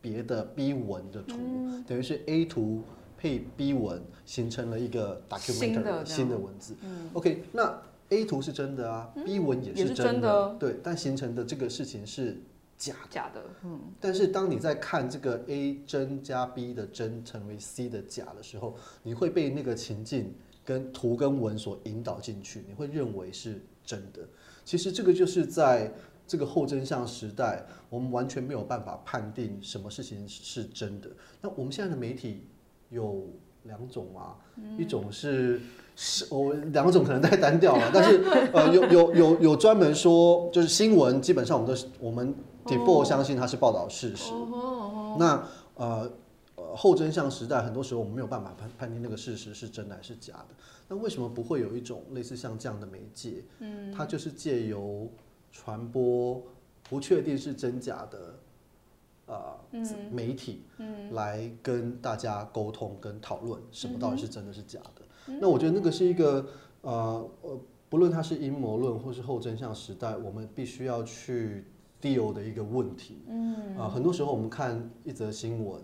别的 B 文的图，嗯、等于是 A 图。配 B 文形成了一个 documentary 新的文字。嗯、OK，那 A 图是真的啊、嗯、，B 文也是真的，真的对，但形成的这个事情是假的。假的，嗯。但是当你在看这个 A 真加 B 的真成为 C 的假的时候，你会被那个情境跟图跟文所引导进去，你会认为是真的。其实这个就是在这个后真相时代，我们完全没有办法判定什么事情是真的。那我们现在的媒体。有两种嘛，一种是是我两种可能太单调了，但是呃有有有有专门说就是新闻基本上我们都是我们 default 相信它是报道事实。那呃呃后真相时代很多时候我们没有办法判判定那个事实是真的还是假的。那为什么不会有一种类似像这样的媒介？嗯，它就是借由传播不确定是真假的。呃，媒体来跟大家沟通跟讨论什么到底是真的是假的。嗯、那我觉得那个是一个呃呃，不论它是阴谋论或是后真相时代，我们必须要去 deal 的一个问题。嗯啊、呃，很多时候我们看一则新闻，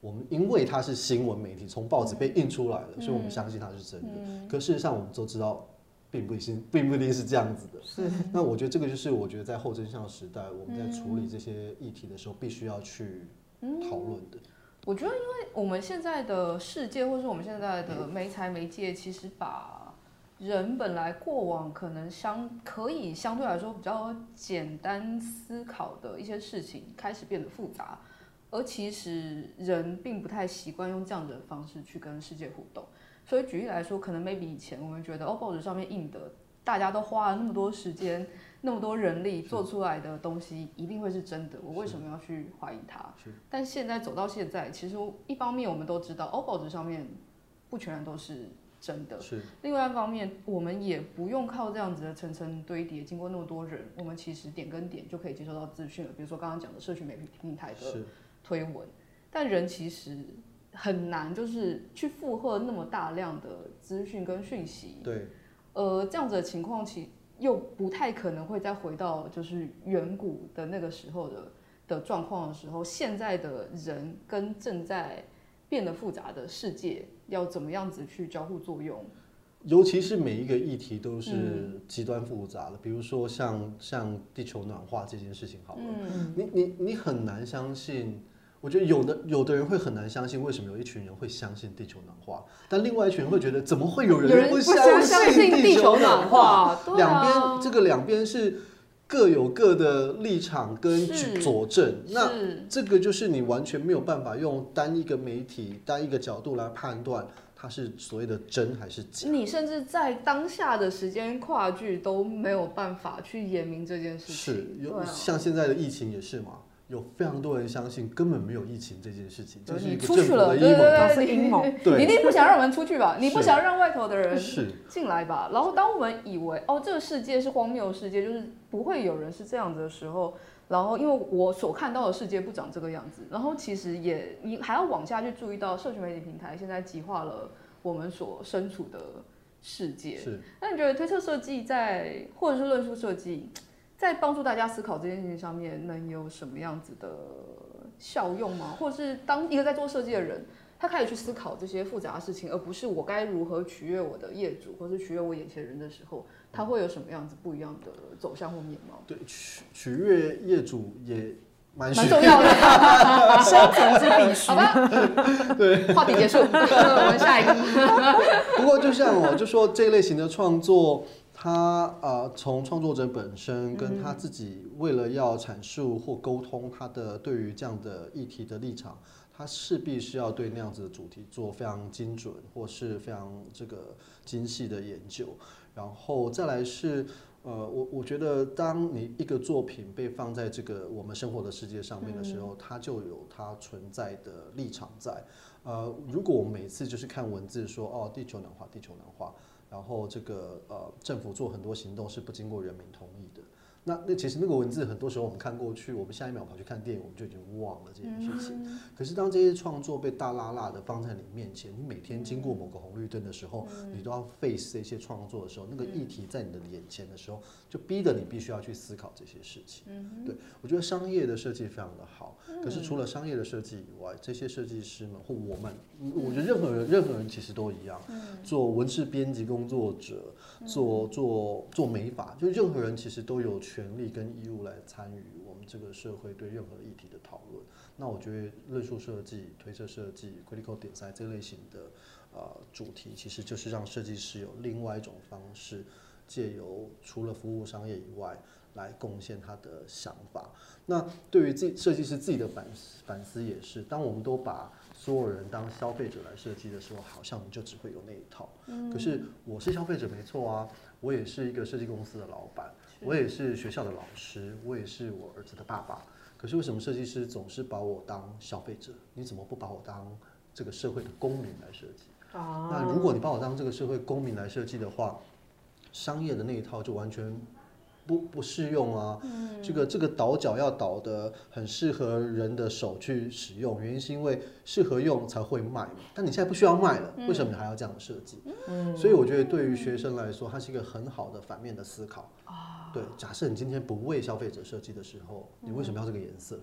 我们因为它是新闻媒体从报纸被印出来了，嗯、所以我们相信它是真的。嗯、可事实上我们都知道。并不一定，并不一定是这样子的。是。那我觉得这个就是我觉得在后真相时代，我们在处理这些议题的时候，必须要去讨论的。我觉得，因为我们现在的世界，或是我们现在的媒材媒介，其实把人本来过往可能相可以相对来说比较简单思考的一些事情，开始变得复杂。而其实人并不太习惯用这样的方式去跟世界互动。所以举例来说，可能 maybe 以前我们觉得哦，报纸上面印的，大家都花了那么多时间、那么多人力做出来的东西，一定会是真的。我为什么要去怀疑它？但现在走到现在，其实一方面我们都知道，哦，报纸上面不全然都是真的。是。另外一方面，我们也不用靠这样子的层层堆叠，经过那么多人，我们其实点跟点就可以接收到资讯了。比如说刚刚讲的社群媒体平台的推文，但人其实。很难，就是去负荷那么大量的资讯跟讯息。对。呃，这样子的情况，其又不太可能会再回到就是远古的那个时候的的状况的时候。现在的人跟正在变得复杂的世界，要怎么样子去交互作用？尤其是每一个议题都是极端复杂的，嗯、比如说像像地球暖化这件事情，好了，嗯、你你你很难相信。我觉得有的有的人会很难相信，为什么有一群人会相信地球暖化，但另外一群人会觉得，怎么会有人不相信地球暖化？两边这个两边是各有各的立场跟佐证，那这个就是你完全没有办法用单一个媒体、单一个角度来判断它是所谓的真还是假。你甚至在当下的时间跨距都没有办法去言明这件事情。是，有像现在的疫情也是嘛。有非常多人相信根本没有疫情这件事情，这是一个政府的阴谋，对对对，阴谋。对，你一定不想让我们出去吧？你不想让外头的人进来吧？然后当我们以为哦，这个世界是荒谬的世界，就是不会有人是这样子的时候，然后因为我所看到的世界不长这个样子，然后其实也你还要往下去注意到，社群媒体平台现在极化了我们所身处的世界。是，那你觉得推测设计在或者是论述设计？在帮助大家思考这件事情上面，能有什么样子的效用吗？或者是当一个在做设计的人，他开始去思考这些复杂的事情，而不是我该如何取悦我的业主，或是取悦我眼前人的时候，他会有什么样子不一样的走向或面貌？对，取取悦业主也蛮蛮重要的，生存之必须。好吧，对，话题结束，我们下一个。不过就像我就说这类型的创作。他呃，从创作者本身跟他自己为了要阐述或沟通他的对于这样的议题的立场，他势必是要对那样子的主题做非常精准或是非常这个精细的研究。然后再来是呃，我我觉得当你一个作品被放在这个我们生活的世界上面的时候，它就有它存在的立场在。呃，如果我每次就是看文字说哦，地球暖化，地球暖化，然后这个呃政府做很多行动是不经过人民同意的。那那其实那个文字很多时候我们看过去，我们下一秒跑去看电影，我们就已经忘了这件事情。嗯、可是当这些创作被大拉拉的放在你面前，你每天经过某个红绿灯的时候，嗯、你都要 face 这些创作的时候，那个议题在你的眼前的时候，就逼得你必须要去思考这些事情。嗯、对，我觉得商业的设计非常的好，可是除了商业的设计以外，这些设计师们或我们，我觉得任何人任何人其实都一样，做文字编辑工作者，做做做美法，就任何人其实都有权利跟义务来参与我们这个社会对任何议题的讨论。那我觉得论述设计、推测设计、critical design 这类型的呃主题，其实就是让设计师有另外一种方式，借由除了服务商业以外，来贡献他的想法。那对于自设计师自己的反反思也是，当我们都把所有人当消费者来设计的时候，好像我们就只会有那一套。可是我是消费者没错啊，我也是一个设计公司的老板。我也是学校的老师，我也是我儿子的爸爸。可是为什么设计师总是把我当消费者？你怎么不把我当这个社会的公民来设计？啊，那如果你把我当这个社会公民来设计的话，商业的那一套就完全。不不适用啊，嗯、这个这个倒角要倒的很适合人的手去使用，原因是因为适合用才会卖，但你现在不需要卖了，嗯、为什么你还要这样的设计？嗯、所以我觉得对于学生来说，它是一个很好的反面的思考。啊、对，假设你今天不为消费者设计的时候，你为什么要这个颜色？嗯，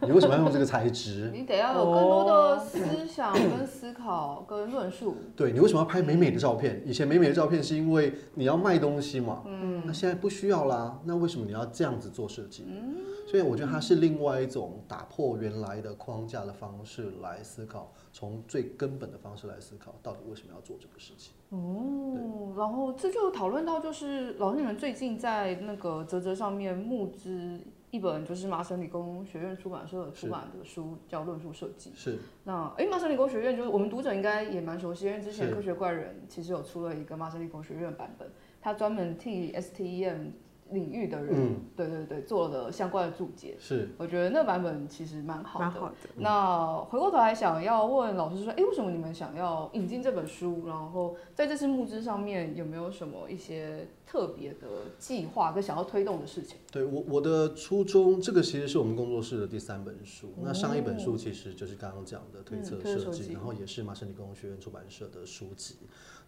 你为什么要用这个材质？你得要有更多的思想、跟思考、跟论述。对，你为什么要拍美美的照片？以前美美的照片是因为你要卖东西嘛。嗯。那现在不需要啦。那为什么你要这样子做设计？嗯。所以我觉得它是另外一种打破原来的框架的方式来思考，从最根本的方式来思考，到底为什么要做这个事情。哦。然后这就讨论到，就是老师你们最近在那个泽泽上面募资。一本就是麻省理工学院出版社出版的书，叫《论述设计》。是。那哎，麻省理工学院就是我们读者应该也蛮熟悉，因为之前科学怪人其实有出了一个麻省理工学院版本，它专门替 STEM。领域的人，嗯、对对对，做了相关的注解。是，我觉得那版本其实蛮好的。蛮好的。那回过头来想要问老师说，哎，为什么你们想要引进这本书？然后在这次募资上面有没有什么一些特别的计划跟想要推动的事情？对我我的初衷，这个其实是我们工作室的第三本书。嗯、那上一本书其实就是刚刚讲的推测设计，嗯、然后也是麻省理工学院出版社的书籍。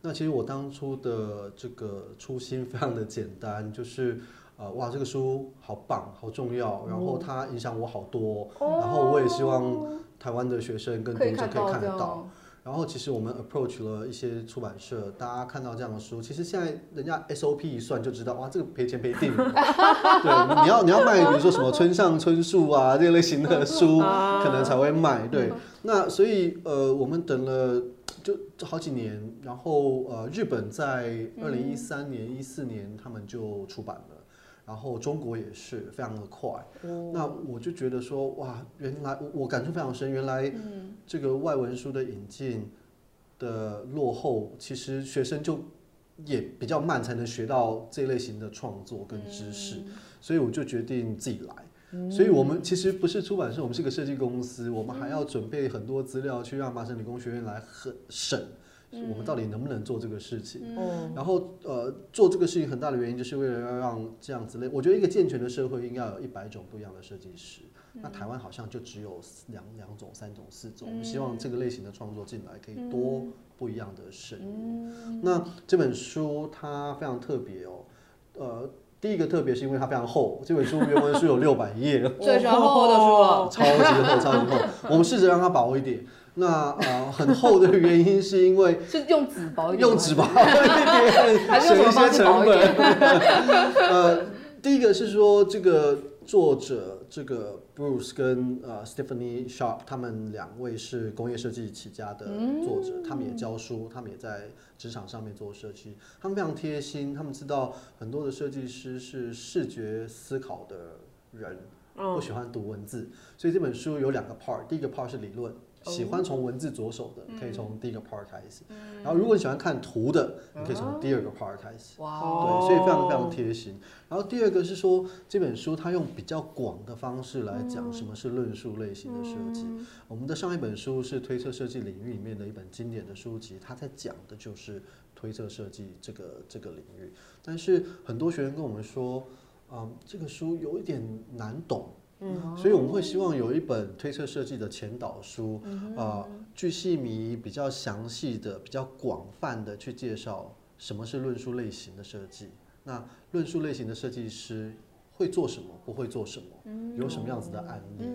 那其实我当初的这个初心非常的简单，就是，呃，哇，这个书好棒，好重要，然后它影响我好多，哦、然后我也希望台湾的学生跟读者可以看得到。然后其实我们 approach 了一些出版社，大家看到这样的书，其实现在人家 SOP 一算就知道，哇，这个赔钱赔定了。对，你要你要卖，比如说什么村上春树啊这类型的书，可能才会卖。对，那所以呃，我们等了。就好几年，然后呃，日本在二零一三年、一四年他们就出版了，然后中国也是非常的快。那我就觉得说，哇，原来我我感触非常深，原来这个外文书的引进的落后，其实学生就也比较慢才能学到这类型的创作跟知识，所以我就决定自己来。所以，我们其实不是出版社，我们是个设计公司。我们还要准备很多资料，去让麻省理工学院来很审，我们到底能不能做这个事情。然后，呃，做这个事情很大的原因，就是为了要让这样子类。我觉得一个健全的社会应该有一百种不一样的设计师。那台湾好像就只有两两种、三种、四种。我们希望这个类型的创作进来，可以多不一样的声音。那这本书它非常特别哦，呃。第一个特别是因为它非常厚，这本书原文书有 六百页，最喜欢厚厚的书了，超级厚，超级厚。我们试着让它薄一点。那呃，很厚的原因是因为是用纸薄一点，用纸薄一点，省一些成本。呃，第一个是说这个作者这个。Bruce 跟呃 Stephanie Sharp 他们两位是工业设计起家的作者，他们也教书，他们也在职场上面做设计，他们非常贴心，他们知道很多的设计师是视觉思考的人，不喜欢读文字，所以这本书有两个 part，第一个 part 是理论，喜欢从文字着手的，可以从第一个 part 开始。然后如果你喜欢看图的，你可以从第二个 part 开始。哇，对，所以非常非常贴心。然后第二个是说，这本书它用比较广的方式来讲什么是论述类型的设计。我们的上一本书是推测设计领域里面的一本经典的书籍，它在讲的就是推测设计这个这个领域。但是很多学员跟我们说，嗯，这个书有一点难懂。嗯，所以我们会希望有一本推测设计的前导书，啊，巨细迷比较详细的、比较广泛的去介绍什么是论述类型的设计。那论述类型的设计师会做什么？不会做什么？有什么样子的案例？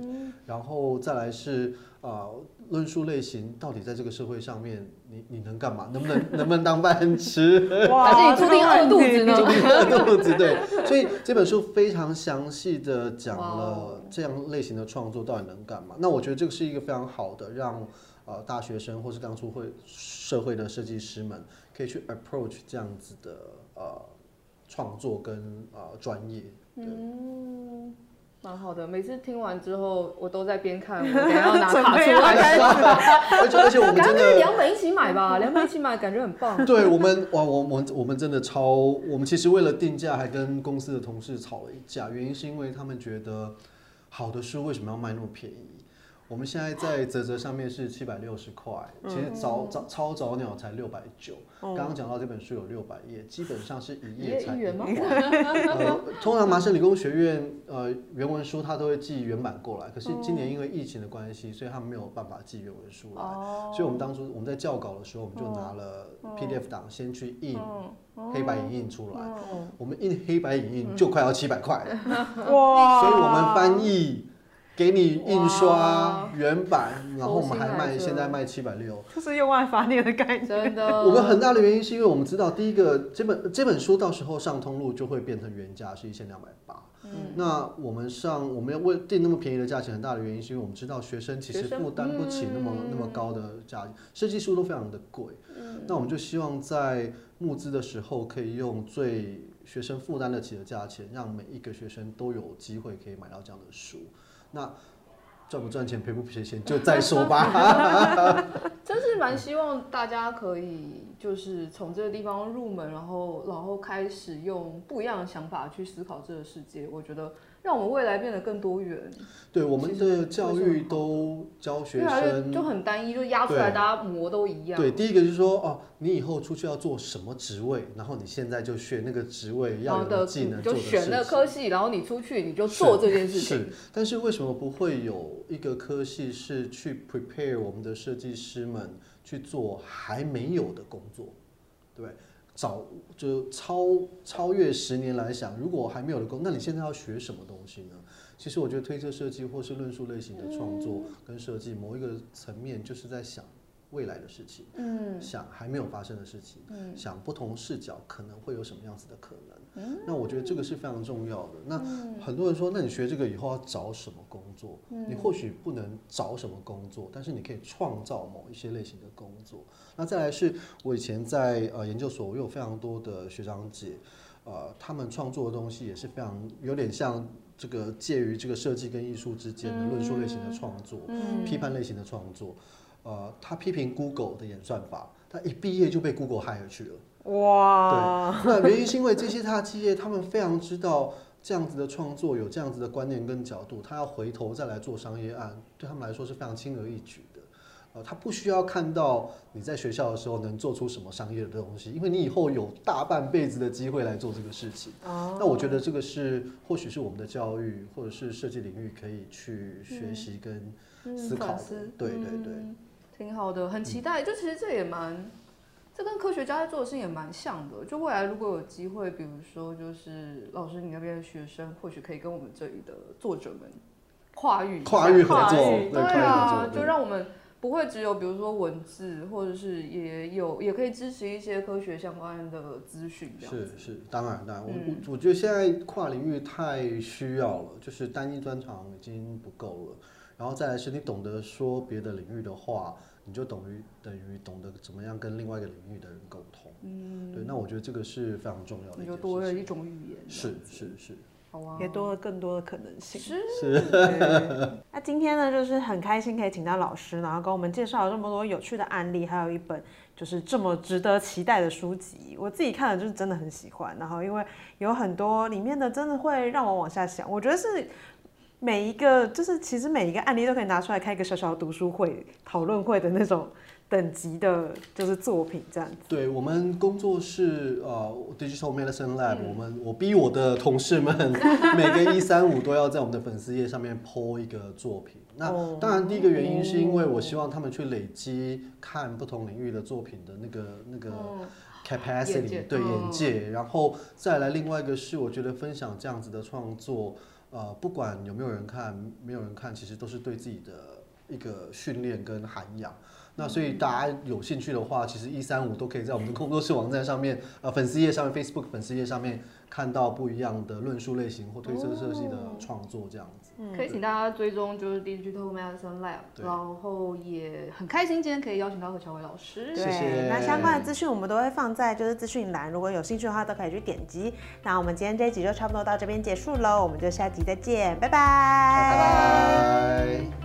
然后再来是啊，论述类型到底在这个社会上面，你你能干嘛？能不能能不能当饭吃？哇，还是你注定饿肚子呢？注定饿肚子，对。所以这本书非常详细的讲了这样类型的创作到底能干嘛。那我觉得这个是一个非常好的，让呃大学生或是刚出会社会的设计师们可以去 approach 这样子的呃创作跟呃专业。嗯。蛮好的，每次听完之后，我都在边看，我等下要拿卡出来。而且而且我们 真的两本一起买吧，两本一起买感觉很棒。对我们，哇，我我我们真的超，我们其实为了定价还跟公司的同事吵了一架，原因是因为他们觉得好的书为什么要卖那么便宜？我们现在在啧啧上面是七百六十块，其实早早超早鸟才六百九。刚刚讲到这本书有六百页，基本上是一页才一元吗？呃，通常麻省理工学院呃原文书它都会寄原版过来，可是今年因为疫情的关系，所以他们没有办法寄原文书来，所以我们当初我们在校稿的时候，我们就拿了 PDF 档先去印黑白影印出来，我们印黑白影印就快要七百块了，哇！所以我们翻译。给你印刷原版，然后我们还卖，现在卖七百六，就是用爱发电的概念。真的，我们很大的原因是因为我们知道，第一个这本这本书到时候上通路就会变成原价是一千两百八。嗯，那我们上我们要为定那么便宜的价钱，很大的原因是因为我们知道学生其实负担不起那么那么高的价钱，设计书都非常的贵。嗯，那我们就希望在募资的时候可以用最学生负担得起的价钱，让每一个学生都有机会可以买到这样的书。那赚不赚钱，赔不赔钱，就再说吧。真是蛮希望大家可以就是从这个地方入门，然后然后开始用不一样的想法去思考这个世界。我觉得。让我们未来变得更多元。对，我们的教育都教学生就很单一，就压出来大家模都一样。对，第一个就是说，哦，你以后出去要做什么职位，然后你现在就学那个职位要有的技能，就选那个科系，然后你出去你就做这件事情。是，但是为什么不会有一个科系是去 prepare 我们的设计师们去做还没有的工作？对。早就超超越十年来想，如果还没有的工，那你现在要学什么东西呢？其实我觉得推测设计或是论述类型的创作跟设计，某一个层面就是在想未来的事情，嗯，想还没有发生的事情，嗯，想不同视角可能会有什么样子的可能。那我觉得这个是非常重要的。那很多人说，那你学这个以后要找什么工作？你或许不能找什么工作，但是你可以创造某一些类型的工作。那再来是我以前在呃研究所，我有非常多的学长姐，呃，他们创作的东西也是非常有点像这个介于这个设计跟艺术之间的论述类型的创作，批判类型的创作。呃，他批评 Google 的演算法，他一毕业就被 Google hire 去了。哇，对，那原因是因为这些大企业，他们非常知道这样子的创作有这样子的观念跟角度，他要回头再来做商业案，对他们来说是非常轻而易举的。呃，他不需要看到你在学校的时候能做出什么商业的东西，因为你以后有大半辈子的机会来做这个事情。哦，那我觉得这个是或许是我们的教育或者是设计领域可以去学习跟思考的。对对对，挺好的，很期待。就其实这也蛮。这跟科学家在做的事情也蛮像的。就未来如果有机会，比如说，就是老师你那边的学生，或许可以跟我们这里的作者们跨域跨域合作，对啊，就让我们不会只有比如说文字，或者是也有也可以支持一些科学相关的资讯。是是，当然当然，我我我觉得现在跨领域太需要了，就是单一专长已经不够了。然后再来是你懂得说别的领域的话。你就等于等于懂得怎么样跟另外一个领域的人沟通，嗯，对，那我觉得这个是非常重要的。你就多了一种语言，是是是，好啊，也多了更多的可能性。是是。那今天呢，就是很开心可以请到老师，然后跟我们介绍了这么多有趣的案例，还有一本就是这么值得期待的书籍。我自己看了就是真的很喜欢，然后因为有很多里面的真的会让我往下想，我觉得是每一个就是其实每一个案例都可以拿出来开一个小小的读书会、讨论会的那种。等级的，就是作品这样子。对我们工作室，呃，Digital Medicine Lab，、嗯、我们我逼我的同事们每个一三五都要在我们的粉丝页上面 po 一个作品。那当然，第一个原因是因为我希望他们去累积看不同领域的作品的那个那个 capacity，对眼界。然后再来另外一个是，我觉得分享这样子的创作，呃，不管有没有人看，没有人看，其实都是对自己的一个训练跟涵养。那所以大家有兴趣的话，其实一三五都可以在我们的工作室网站上面，呃，粉丝页上面，Facebook 粉丝页上面看到不一样的论述类型或推测设计的创作这样子。可以请大家追踪就是 Digital Medicine Lab，然后也很开心今天可以邀请到何乔伟老师。谢谢。那相关的资讯我们都会放在就是资讯栏，如果有兴趣的话都可以去点击。那我们今天这一集就差不多到这边结束喽，我们就下集再见，拜拜。拜拜。